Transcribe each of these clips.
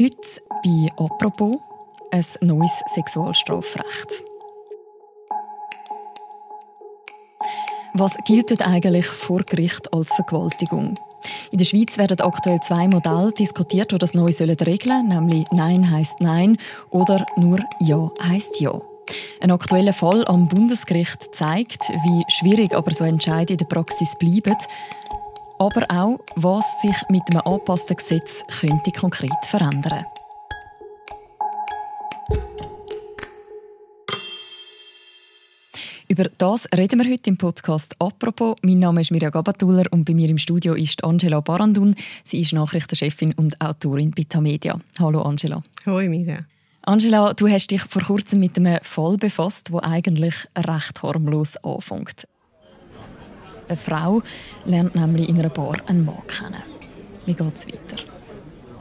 Heute bei «Apropos» ein neues Sexualstrafrecht. Was gilt eigentlich vor Gericht als Vergewaltigung? In der Schweiz werden aktuell zwei Modelle diskutiert, die das neu regeln sollen, nämlich Nein heißt Nein oder nur Ja heißt Ja. Ein aktueller Fall am Bundesgericht zeigt, wie schwierig aber so Entscheidungen in der Praxis bleiben, aber auch, was sich mit einem angepassten Gesetz könnte konkret verändern. Über das reden wir heute im Podcast «Apropos». Mein Name ist Mirja Gabatuller und bei mir im Studio ist Angela Barandun. Sie ist Nachrichtenchefin und Autorin bei Tamedia. Hallo Angela. Hallo Mirja. Angela, du hast dich vor kurzem mit einem Fall befasst, wo eigentlich recht harmlos anfängt. Eine Frau lernt nämlich in einer Bar einen Mann kennen. Wie geht es weiter?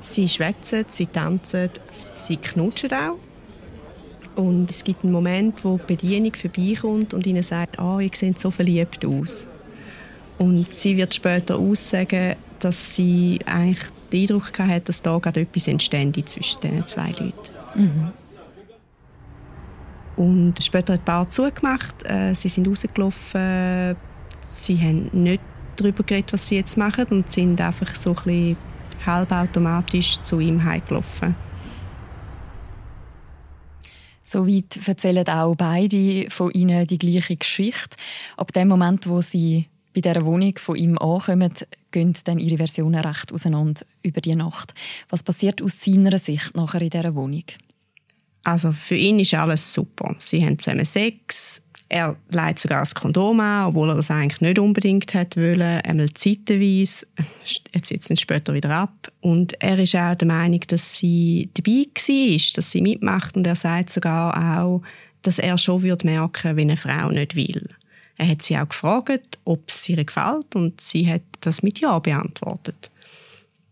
Sie schwätzen, sie tanzen, sie knutschen auch. Und es gibt einen Moment, wo die Bedienung vorbeikommt und ihnen sagt, ah, ihr seht so verliebt aus. Und sie wird später aussagen, dass sie eigentlich den Eindruck hatte, dass da gerade etwas entstände zwischen diesen zwei Leuten. Mhm. Und später hat die Bar zugemacht. Äh, sie sind rausgelaufen. Sie haben nicht darüber geredet, was sie jetzt machen und sind einfach so ein bisschen halbautomatisch zu ihm heimgelaufen. Soweit erzählen auch beide von ihnen die gleiche Geschichte. Ab dem Moment, wo sie bei dieser Wohnung von ihm ankommen, gehen dann ihre Versionen recht auseinander über die Nacht. Was passiert aus seiner Sicht nachher in dieser Wohnung? Also für ihn ist alles super. Sie haben zusammen Sex, er leitet sogar das Kondom an, obwohl er das eigentlich nicht unbedingt hat wollen. Einmal zeitweise, er zieht es später wieder ab. Und er ist auch der Meinung, dass sie dabei war, dass sie mitmacht. Und er sagt sogar auch, dass er schon würde merken, wenn eine Frau nicht will. Er hat sie auch gefragt, ob es ihr gefällt und sie hat das mit Ja beantwortet.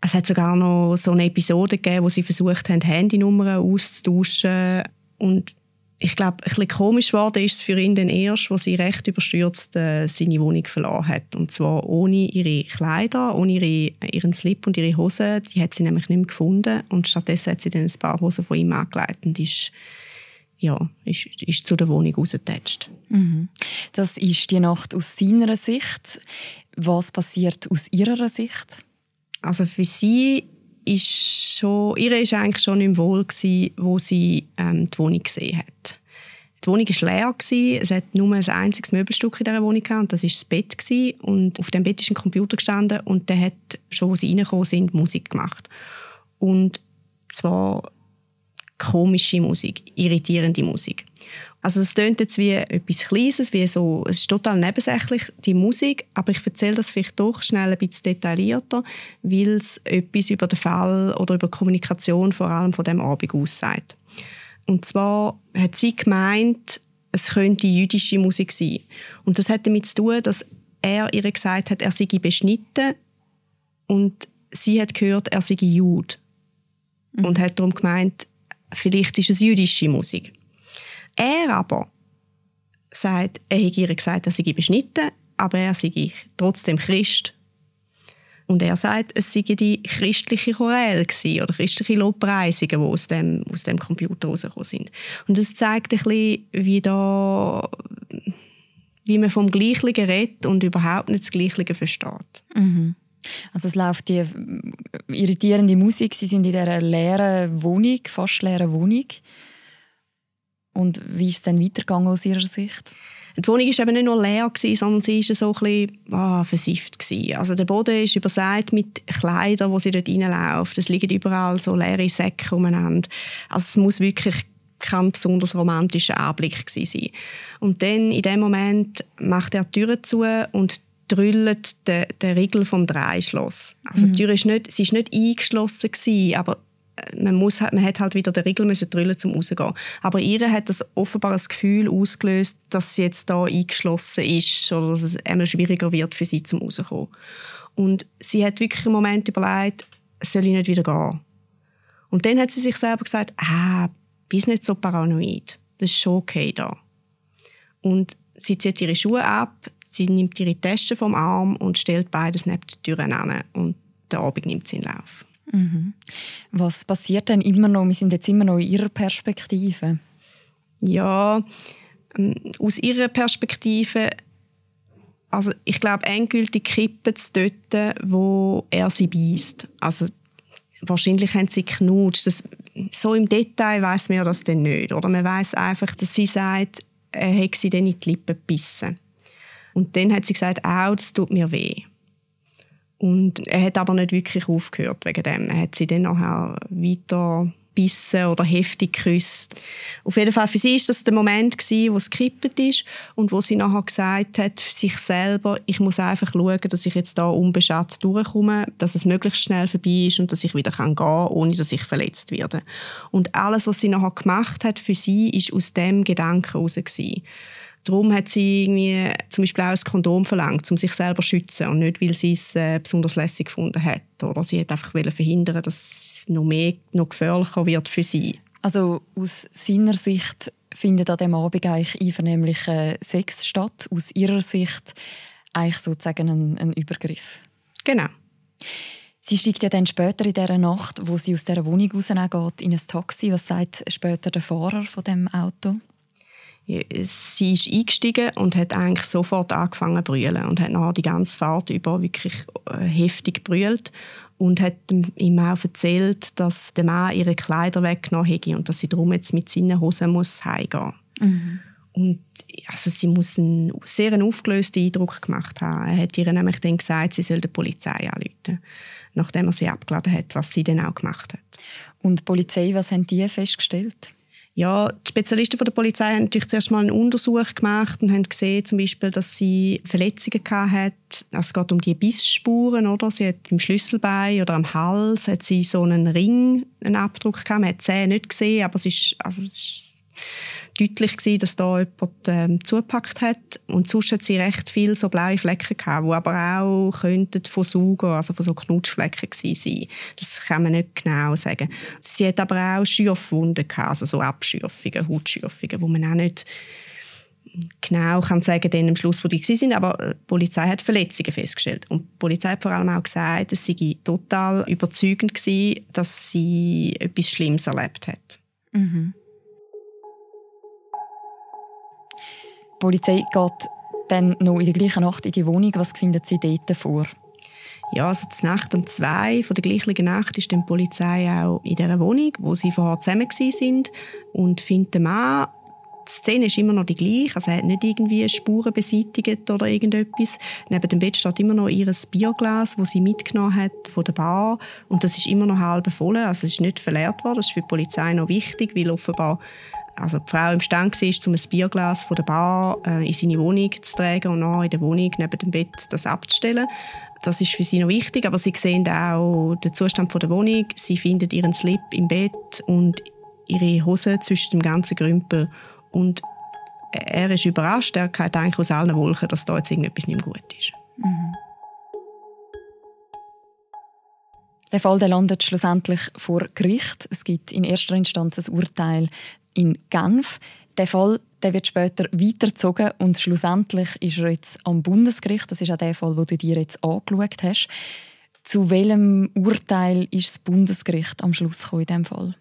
Es hat sogar noch so eine Episode gegeben, wo sie versucht haben, Handynummern auszutauschen und ich glaube, ein bisschen komisch ist es für ihn dann erst, wo sie recht überstürzt äh, seine Wohnung verloren hat. Und zwar ohne ihre Kleider, ohne ihre, ihren Slip und ihre Hosen. Die hat sie nämlich nicht mehr gefunden. Und stattdessen hat sie dann ein paar Hosen von ihm angelegt und ist, ja, ist, ist zu der Wohnung rausgetatscht. Mhm. Das ist die Nacht aus seiner Sicht. Was passiert aus ihrer Sicht? Also für sie ist schon, ihr ist eigentlich schon im Wohl gewesen, wo sie ähm, die Wohnung gesehen hat. Die Wohnung war leer. Gewesen. Es hat nur ein einziges Möbelstück in dieser Wohnung gehabt, und das war das Bett. Gewesen. Und auf dem Bett ist ein Computer gestanden und der hat, schon als sie reingekommen sind, Musik gemacht. Und zwar komische Musik, irritierende Musik. Also es klingt jetzt wie etwas Kleines, wie so, es ist total nebensächlich, die Musik, aber ich erzähle das vielleicht doch schnell ein bisschen detaillierter, weil es etwas über den Fall oder über die Kommunikation vor allem von dem Abend aussagt. Und zwar hat sie gemeint, es könnte jüdische Musik sein. Und das hat damit zu tun, dass er ihr gesagt hat, er sei beschnitten und sie hat gehört, er sei Jude. Mhm. Und hat darum gemeint, vielleicht ist es jüdische Musik. Er aber sagt, er hätte ihr gesagt, er sei beschnitten, aber er sei trotzdem Christ. Und er sagt, es sei die christliche Choräle oder christliche Lobpreisungen, die aus dem, aus dem Computer rausgekommen sind. Und das zeigt ein bisschen, wie da wie man vom Gleichen redet und überhaupt nicht das Gleiche versteht. Mhm. Also es läuft die irritierende Musik, sie sind in dieser leeren Wohnung, fast leeren Wohnung. Und wie ist es dann weitergegangen aus Ihrer Sicht? Die Wohnung war eben nicht nur leer, sondern sie war so ein bisschen ah, versifft. Also der Boden ist übersät mit Kleidern, wo sie dort reinläuft. Es liegen überall so leere Säcke umeinander. Also es muss wirklich kein besonders romantischer Anblick sein. Und dann, in dem Moment, macht er die Tür zu und drüllt den, den Riegel vom Dreischloss. Also mhm. die Tür ist nicht, sie ist nicht eingeschlossen gewesen, aber man, muss, man hat halt wieder den Riegel müssen drüllen, um rauszugehen. Aber ihr hat das offenbar das Gefühl ausgelöst, dass sie jetzt da eingeschlossen ist oder dass es immer schwieriger wird für sie zum rauszukommen. Und sie hat wirklich einen Moment überlegt, soll ich nicht wieder gehen? Und dann hat sie sich selber gesagt, ah, bist nicht so paranoid. Das ist schon okay da. Und sie zieht ihre Schuhe ab, sie nimmt ihre Tasche vom Arm und stellt beides neben die Tür an. Und der Abend nimmt sie in Lauf. Mhm. Was passiert denn immer noch? Wir sind jetzt immer noch in Ihrer Perspektive. Ja, ähm, aus Ihrer Perspektive, also ich glaube, endgültig kippen es dort, wo er sie beißt. Also wahrscheinlich haben sie geknutscht. Das, so im Detail weiß man das dann nicht. Oder man weiß einfach, dass sie sagt, er hätte sie dann in die Lippen gebissen. Und dann hat sie gesagt, auch, das tut mir weh. Und er hat aber nicht wirklich aufgehört wegen dem. Er hat sie dann nachher weiter bissen oder heftig geküsst. Auf jeden Fall für sie ist das der Moment gewesen, wo es gekippt ist und wo sie nachher gesagt hat sich selber, ich muss einfach schauen, dass ich jetzt da unbeschadet durchkomme, dass es möglichst schnell vorbei ist und dass ich wieder gehen kann, ohne dass ich verletzt werde. Und alles, was sie nachher gemacht hat für sie, ist aus dem Gedanken heraus. Darum hat sie irgendwie zum Beispiel auch ein Kondom verlangt, um sich selber zu schützen und nicht, weil sie es äh, besonders lässig gefunden hat. Oder sie hat einfach verhindern, dass es noch mehr, noch gefährlicher wird für sie. Also aus seiner Sicht findet an dem Abend eigentlich einvernehmlicher Sex statt. Aus ihrer Sicht eigentlich sozusagen ein, ein Übergriff. Genau. Sie steigt ja dann später in dieser Nacht, wo sie aus dieser Wohnung rausgeht, in ein Taxi. Was sagt später der Fahrer von dem Auto? Sie ist eingestiegen und hat eigentlich sofort angefangen zu brüllen und hat nachher die ganze Fahrt über wirklich äh, heftig brüllt und hat ihm auch erzählt, dass der Mann ihre Kleider weggenommen hätte und dass sie darum jetzt mit seinen Hosen muss heimgehen. Mhm. Und also sie muss einen sehr einen aufgelösten Eindruck gemacht haben. Er hat ihr nämlich dann gesagt, sie soll die Polizei anrufen, nachdem er sie abgeladen hat, was sie dann auch gemacht hat. Und die Polizei, was haben die festgestellt? Ja, die Spezialisten von der Polizei haben natürlich zuerst mal einen Untersuch gemacht und haben gesehen, zum Beispiel, dass sie Verletzungen hatte. Also es geht um die Bissspuren, oder? Sie hat im Schlüsselbein oder am Hals hat sie so einen Ring, einen Abdruck gehabt. Man hat die Zähne nicht gesehen, aber es ist, also es ist deutlich gewesen, dass da jemand ähm, zugepackt hat. Und sonst hat sie recht viele so blaue Flecken gehabt, die aber auch könnten von Sauger, also von so Knutschflecken sein. Das kann man nicht genau sagen. Sie hat aber auch Schürfwunden gehabt, also so Abschürfungen, Hautschürfungen, wo man auch nicht genau kann sagen dann am Schluss, wo die sind, aber äh, die Polizei hat Verletzungen festgestellt. Und die Polizei hat vor allem auch gesagt, es sei total überzeugend gewesen, dass sie etwas Schlimmes erlebt hat. Mhm. Die Polizei geht dann noch in der gleichen Nacht in die Wohnung. Was findet sie dort vor? Ja, also die Nacht um zwei von der gleichen Nacht ist die Polizei auch in dieser Wohnung, wo sie vorher zusammen sind und findet den Mann die Szene ist immer noch die gleiche. Also er hat nicht irgendwie Spuren beseitigt oder irgendetwas. Neben dem Bett steht immer noch ihr Bierglas, das sie mitgenommen hat von der Bar. Und das ist immer noch halb voll. Also es ist nicht verleert worden. Das ist für die Polizei noch wichtig, weil offenbar also die Frau im Stand war, um ein Bierglas von der Bar äh, in seine Wohnung zu tragen und dann in der Wohnung neben dem Bett das abzustellen. Das ist für sie noch wichtig, aber sie sehen auch den Zustand der Wohnung. Sie finden ihren Slip im Bett und ihre Hose zwischen dem ganzen Grümpel. Und er ist überrascht, er hat eigentlich aus allen Wolken, dass da jetzt irgendetwas nicht mehr gut ist. Mhm. Der Fall der landet schlussendlich vor Gericht. Es gibt in erster Instanz ein Urteil in Genf. Der Fall der wird später weitergezogen und schlussendlich ist er jetzt am Bundesgericht. Das ist auch der Fall, den du dir jetzt angeschaut hast. Zu welchem Urteil ist das Bundesgericht am Schluss gekommen in diesem Fall?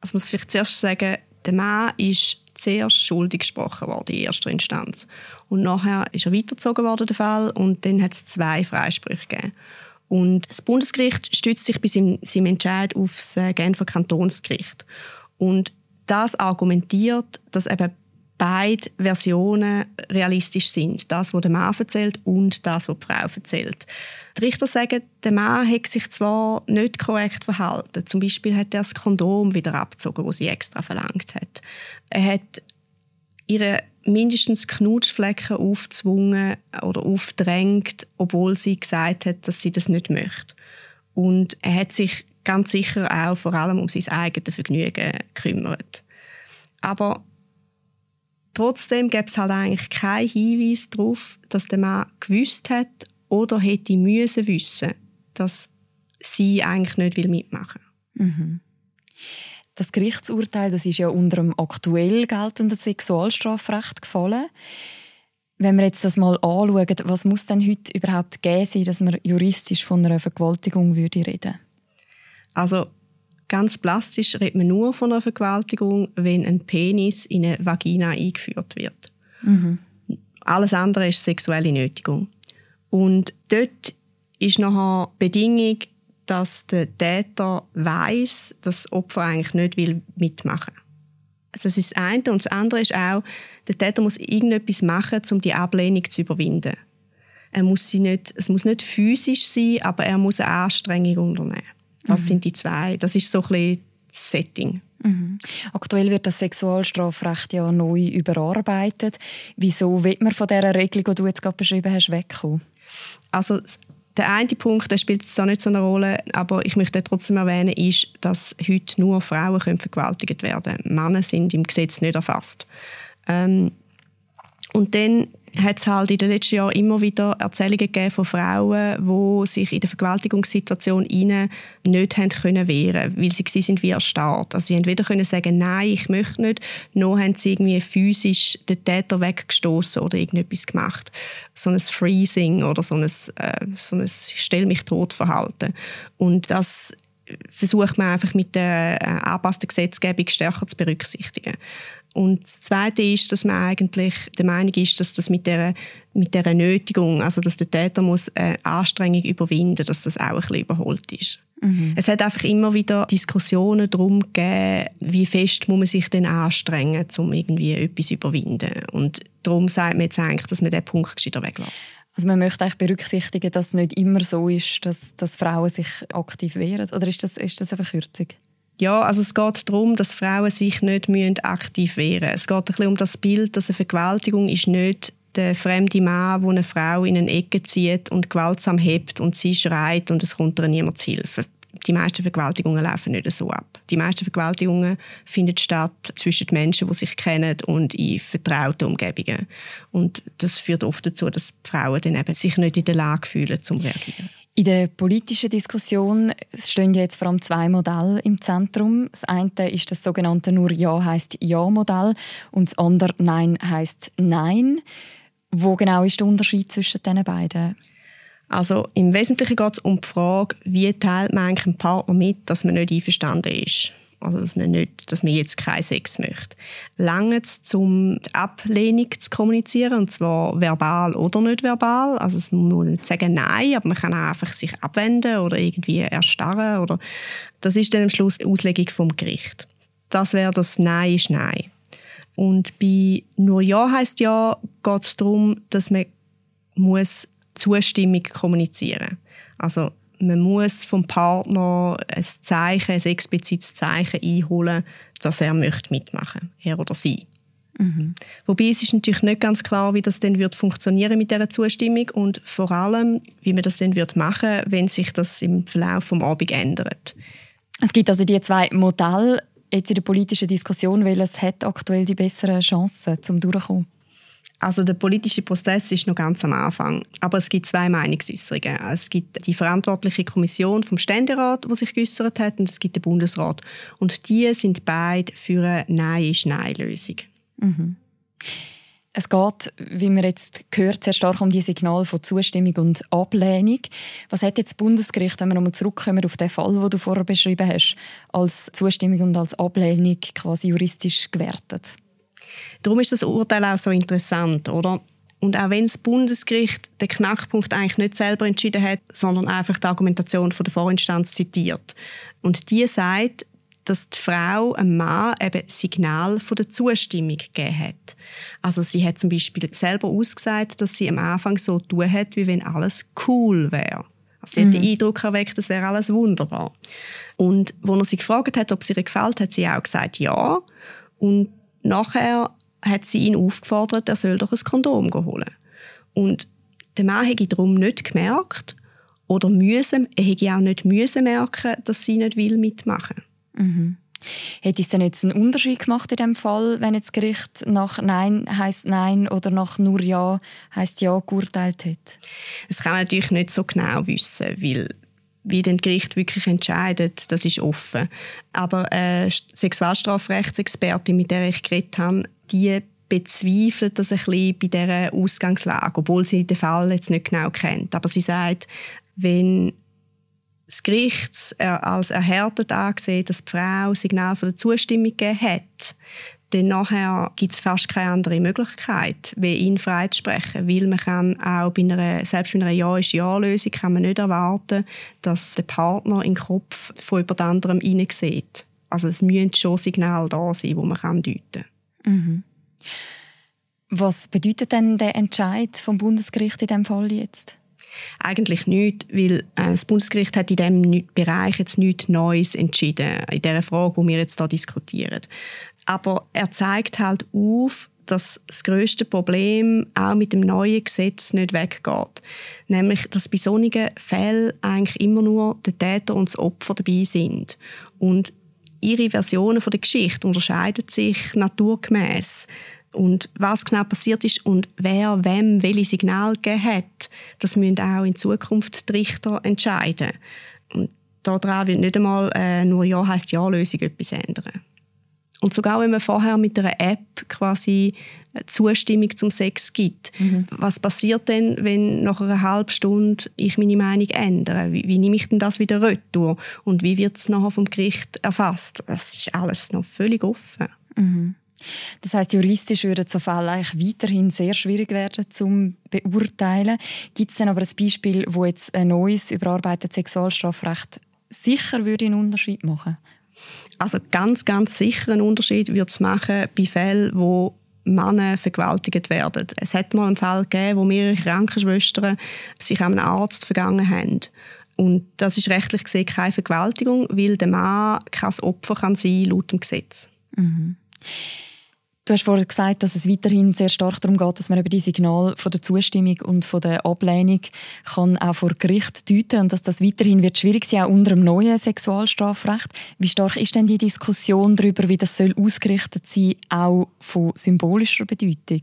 Also muss vielleicht zuerst sagen, der Mann ist zuerst schuldig gesprochen worden in erster Instanz. Und nachher ist er weitergezogen worden, der Fall, und dann hat es zwei Freisprüche gegeben. Und das Bundesgericht stützt sich bei seinem, seinem Entscheid auf das äh, Genfer Kantonsgericht. Und das argumentiert, dass eben beide Versionen realistisch sind. Das, was der Mann erzählt und das, was die Frau erzählt. Die Richter sagen, der Mann hat sich zwar nicht korrekt verhalten. Zum Beispiel hat er das Kondom wieder abgezogen, das sie extra verlangt hat. Er hat ihre mindestens Knutschflecken aufzwungen oder aufdrängt, obwohl sie gesagt hat, dass sie das nicht möchte. Und er hat sich ganz sicher auch vor allem um sein eigenes Vergnügen kümmert. Aber trotzdem gibt es halt eigentlich keinen Hinweis darauf, dass der Mann gewusst hat oder hätte müssen wissen, dass sie eigentlich nicht mitmachen will. Mhm. Das Gerichtsurteil das ist ja unter dem aktuell geltenden Sexualstrafrecht gefallen. Wenn wir jetzt das mal anschauen, was muss denn heute überhaupt geben sein, dass man juristisch von einer Vergewaltigung würde reden also Ganz plastisch redet man nur von einer Vergewaltigung, wenn ein Penis in eine Vagina eingeführt wird. Mhm. Alles andere ist sexuelle Nötigung. Und dort ist nachher die Bedingung, dass der Täter weiß, dass das Opfer eigentlich nicht will mitmachen will. Das ist das eine. Und das andere ist auch, der Täter muss irgendetwas machen, um die Ablehnung zu überwinden. Er muss sie nicht, es muss nicht physisch sein, aber er muss eine Anstrengung unternehmen. Das mhm. sind die zwei. Das ist so ein bisschen das Setting. Mhm. Aktuell wird das Sexualstrafrecht ja neu überarbeitet. Wieso wird man von dieser Regelung, die du jetzt gerade beschrieben hast, wegkommen? Also der eine Punkt, der spielt jetzt auch nicht so eine Rolle, aber ich möchte trotzdem erwähnen, ist, dass heute nur Frauen können vergewaltigt werden können. Männer sind im Gesetz nicht erfasst. Ähm, und dann hat es halt in den letzten Jahren immer wieder Erzählungen gegeben von Frauen, die sich in der Vergewaltigungssituation nicht haben können wehren weil sie sind wie erstarrt. Also sie haben weder können sagen, nein, ich möchte nicht, noch haben sie irgendwie physisch den Täter weggestoßen oder irgendetwas gemacht. So ein Freezing oder so ein, äh, so ein «Stell mich tot» Verhalten. Und das versucht man einfach mit der äh, angepassten Gesetzgebung stärker zu berücksichtigen. Und das Zweite ist, dass man eigentlich der Meinung ist, dass das mit der, mit der Nötigung, also dass der Täter muss eine Anstrengung überwinden, dass das auch ein bisschen überholt ist. Mhm. Es hat einfach immer wieder Diskussionen darum gegeben, wie fest muss man sich denn anstrengen, um irgendwie etwas zu überwinden. Und darum sagt man jetzt eigentlich, dass man diesen Punkt gescheiter weglässt. Also man möchte eigentlich berücksichtigen, dass es nicht immer so ist, dass, dass Frauen sich aktiv wehren. Oder ist das, ist das eine Verkürzung? Ja, also es geht darum, dass Frauen sich nicht aktiv wehren müssen. Es geht ein bisschen um das Bild, dass eine Vergewaltigung ist nicht der fremde Mann, der eine Frau in eine Ecke zieht und gewaltsam hebt und sie schreit und es kommt ihr niemand zu Hilfe. Die meisten Vergewaltigungen laufen nicht so ab. Die meisten Vergewaltigungen finden statt zwischen Menschen, die sich kennen und in vertrauten Umgebungen. Und das führt oft dazu, dass Frauen dann eben sich nicht in der Lage fühlen, zum reagieren. In der politischen Diskussion stehen jetzt vor allem zwei Modelle im Zentrum. Das eine ist das sogenannte nur Ja heißt Ja Modell und das andere Nein heißt Nein. Wo genau ist der Unterschied zwischen diesen beiden? Also im Wesentlichen geht es um die Frage, wie teilt man eigentlich einem Partner mit, dass man nicht einverstanden ist. Also, dass man, nicht, dass man jetzt keinen Sex möchte. Lange es, um die Ablehnung zu kommunizieren, und zwar verbal oder nicht verbal. Also, es muss nicht sagen Nein, aber man kann auch einfach sich abwenden oder irgendwie erstarren. Oder das ist dann am Schluss die Auslegung vom Gericht. Das wäre das Nein ist Nein. Und bei nur Ja heißt Ja geht es darum, dass man muss Zustimmung kommunizieren. Also man muss vom Partner ein Zeichen, ein explizites Zeichen einholen, dass er möchte mitmachen, er oder sie. Mhm. Wobei es ist natürlich nicht ganz klar, wie das dann wird funktionieren mit dieser Zustimmung und vor allem, wie man das dann wird machen, wenn sich das im Verlauf vom Abend ändert. Es gibt also die zwei Modelle jetzt in der politischen Diskussion, welches hat aktuell die besseren Chancen zum durchkommen? Also der politische Prozess ist noch ganz am Anfang, aber es gibt zwei Meinungsäußerungen. Es gibt die verantwortliche Kommission vom Ständerat, die sich geäußert hat, und es gibt den Bundesrat. Und die sind beide für eine Nein ist Nein-Lösung. Mhm. Es geht, wie wir jetzt gehört, sehr stark um die Signale von Zustimmung und Ablehnung. Was hat jetzt das Bundesgericht, wenn wir nochmal zurückkommen auf den Fall, den du vorher beschrieben hast, als Zustimmung und als Ablehnung quasi juristisch gewertet? Darum ist das Urteil auch so interessant, oder? Und auch wenn das Bundesgericht den Knackpunkt eigentlich nicht selber entschieden hat, sondern einfach die Argumentation von der Vorinstanz zitiert. Und die sagt, dass die Frau einem Mann eben Signal von der Zustimmung gegeben hat. Also sie hat zum Beispiel selber ausgesagt, dass sie am Anfang so tun hat, wie wenn alles cool wäre. Also sie mhm. hat den mhm. Eindruck erweckt, das wäre alles wunderbar. Und als er sie gefragt hat, ob es ihr gefällt, hat sie auch gesagt ja. Und nachher hat sie ihn aufgefordert, er soll doch ein Kondom holen. Und der Mann hätte darum nicht gemerkt oder müssen, er hätte auch nicht müssen merken, dass sie nicht will mitmachen. Mhm. Hätte es denn jetzt einen Unterschied gemacht in dem Fall, wenn jetzt das Gericht nach Nein heißt Nein oder nach nur Ja heißt Ja geurteilt hätte? Das kann man natürlich nicht so genau wissen, weil wie das Gericht wirklich entscheidet, das ist offen. Aber eine Sexualstrafrechtsexpertin, mit der ich geredet habe, die bezweifelt das ein bisschen bei dieser Ausgangslage, obwohl sie den Fall jetzt nicht genau kennt. Aber sie sagt, wenn das Gericht als erhärtet angesehen, dass die Frau Signal von der Zustimmung gegeben hat, dann nachher gibt es fast keine andere Möglichkeit, wie ihn freizusprechen, weil man kann auch bei einer, selbst bei einer Ja ist Ja-Lösung kann man nicht erwarten, dass der Partner in den Kopf von jemand anderem hineinsieht. Also es müssen schon Signale da sein, wo man kann deuten kann. Mhm. Was bedeutet denn der Entscheid vom Bundesgericht in diesem Fall jetzt? Eigentlich nicht, weil äh, das Bundesgericht hat in diesem Bereich jetzt nichts Neues entschieden, in der Frage, die wir jetzt hier diskutieren. Aber er zeigt halt auf, dass das größte Problem auch mit dem neuen Gesetz nicht weggeht. Nämlich, dass bei solchen Fällen eigentlich immer nur der Täter und das Opfer dabei sind. Und ihre Versionen der Geschichte unterscheiden sich naturgemäß. Und was genau passiert ist und wer wem welche Signal gegeben hat, das müssen auch in Zukunft die Richter entscheiden. Und daran wird nicht einmal äh, nur Ja heißt Ja-Lösung etwas ändern. Und sogar wenn man vorher mit einer App quasi Zustimmung zum Sex gibt. Mhm. Was passiert denn, wenn nach einer halben Stunde ich meine Meinung ändere? Wie, wie nehme ich denn das wieder retour? Und wie wird es nachher vom Gericht erfasst? Das ist alles noch völlig offen. Mhm. Das heißt, juristisch würden so Fälle eigentlich weiterhin sehr schwierig werden zum beurteilen. Gibt es denn aber ein Beispiel, wo jetzt ein neues überarbeitetes Sexualstrafrecht sicher würde einen Unterschied machen? Also ganz, ganz sicher einen Unterschied würde es machen bei Fällen, wo Männer vergewaltigt werden. Es hat mal einen Fall gegeben, wo mehrere Krankenschwestern sich an einen Arzt vergangen haben. Und das ist rechtlich gesehen keine Vergewaltigung, weil der Mann kein Opfer kann sein laut dem Gesetz. Mhm. Du hast vorhin gesagt, dass es weiterhin sehr stark darum geht, dass man eben die Signale von der Zustimmung und von der Ablehnung kann auch vor Gericht deuten und dass das weiterhin wird schwierig sein, auch unter dem neuen Sexualstrafrecht. Wie stark ist denn die Diskussion darüber, wie das soll ausgerichtet sein, auch von symbolischer Bedeutung?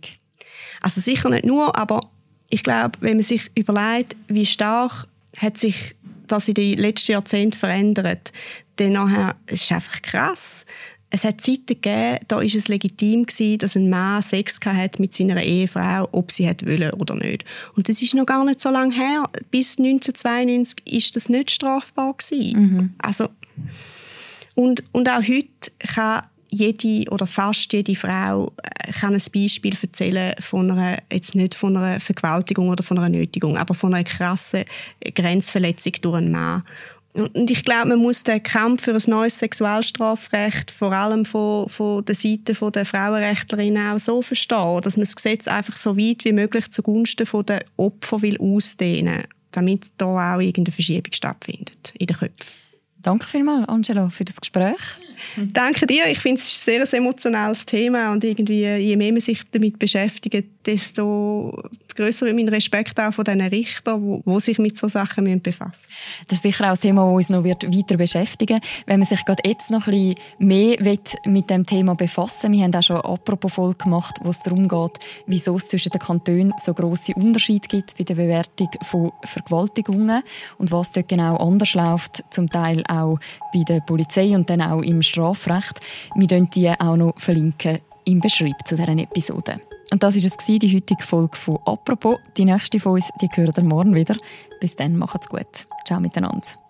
Also sicher nicht nur, aber ich glaube, wenn man sich überlegt, wie stark hat sich das in den letzten Jahrzehnten verändert, dann nachher, es ist einfach krass es hat Zeiten gegeben, da ist es legitim gewesen, dass ein Mann Sex hat mit seiner Ehefrau, ob sie hat wollen oder nicht. Und das ist noch gar nicht so lange her. Bis 1992 ist das nicht strafbar gewesen. Mhm. Also und, und auch heute kann jede oder fast jede Frau äh, kann ein Beispiel erzählen von einer, jetzt nicht von einer Vergewaltigung oder von einer Nötigung, aber von einer krassen Grenzverletzung durch einen Mann. Und ich glaube, man muss den Kampf für ein neues Sexualstrafrecht vor allem von, von der Seite der Frauenrechtlerinnen auch so verstehen, dass man das Gesetz einfach so weit wie möglich zugunsten der Opfer will ausdehnen damit da auch irgendeine Verschiebung stattfindet in den Köpfen. Danke vielmals, Angelo, für das Gespräch. Danke dir. Ich finde, es ist ein sehr emotionales Thema und irgendwie, je mehr man sich damit beschäftigt, desto größer wird mein Respekt auch von diesen Richtern, die sich mit solchen Sachen befassen müssen. Das ist sicher auch ein Thema, das uns noch weiter beschäftigen wird. Wenn man sich gerade jetzt noch ein bisschen mehr mit dem Thema befassen will, wir haben auch schon eine Apropos-Folge gemacht, wo es darum geht, wieso es zwischen den Kantonen so grosse Unterschiede gibt bei der Bewertung von Vergewaltigungen und was dort genau anders läuft, zum Teil auch bei der Polizei und dann auch im Strafrecht. Wir verlinken die auch noch verlinken im Beschreib zu dieser Episode. Und das war es, die heutige Folge von «Apropos». Die nächste von uns, die hören morgen wieder. Bis dann, macht's gut. Ciao miteinander.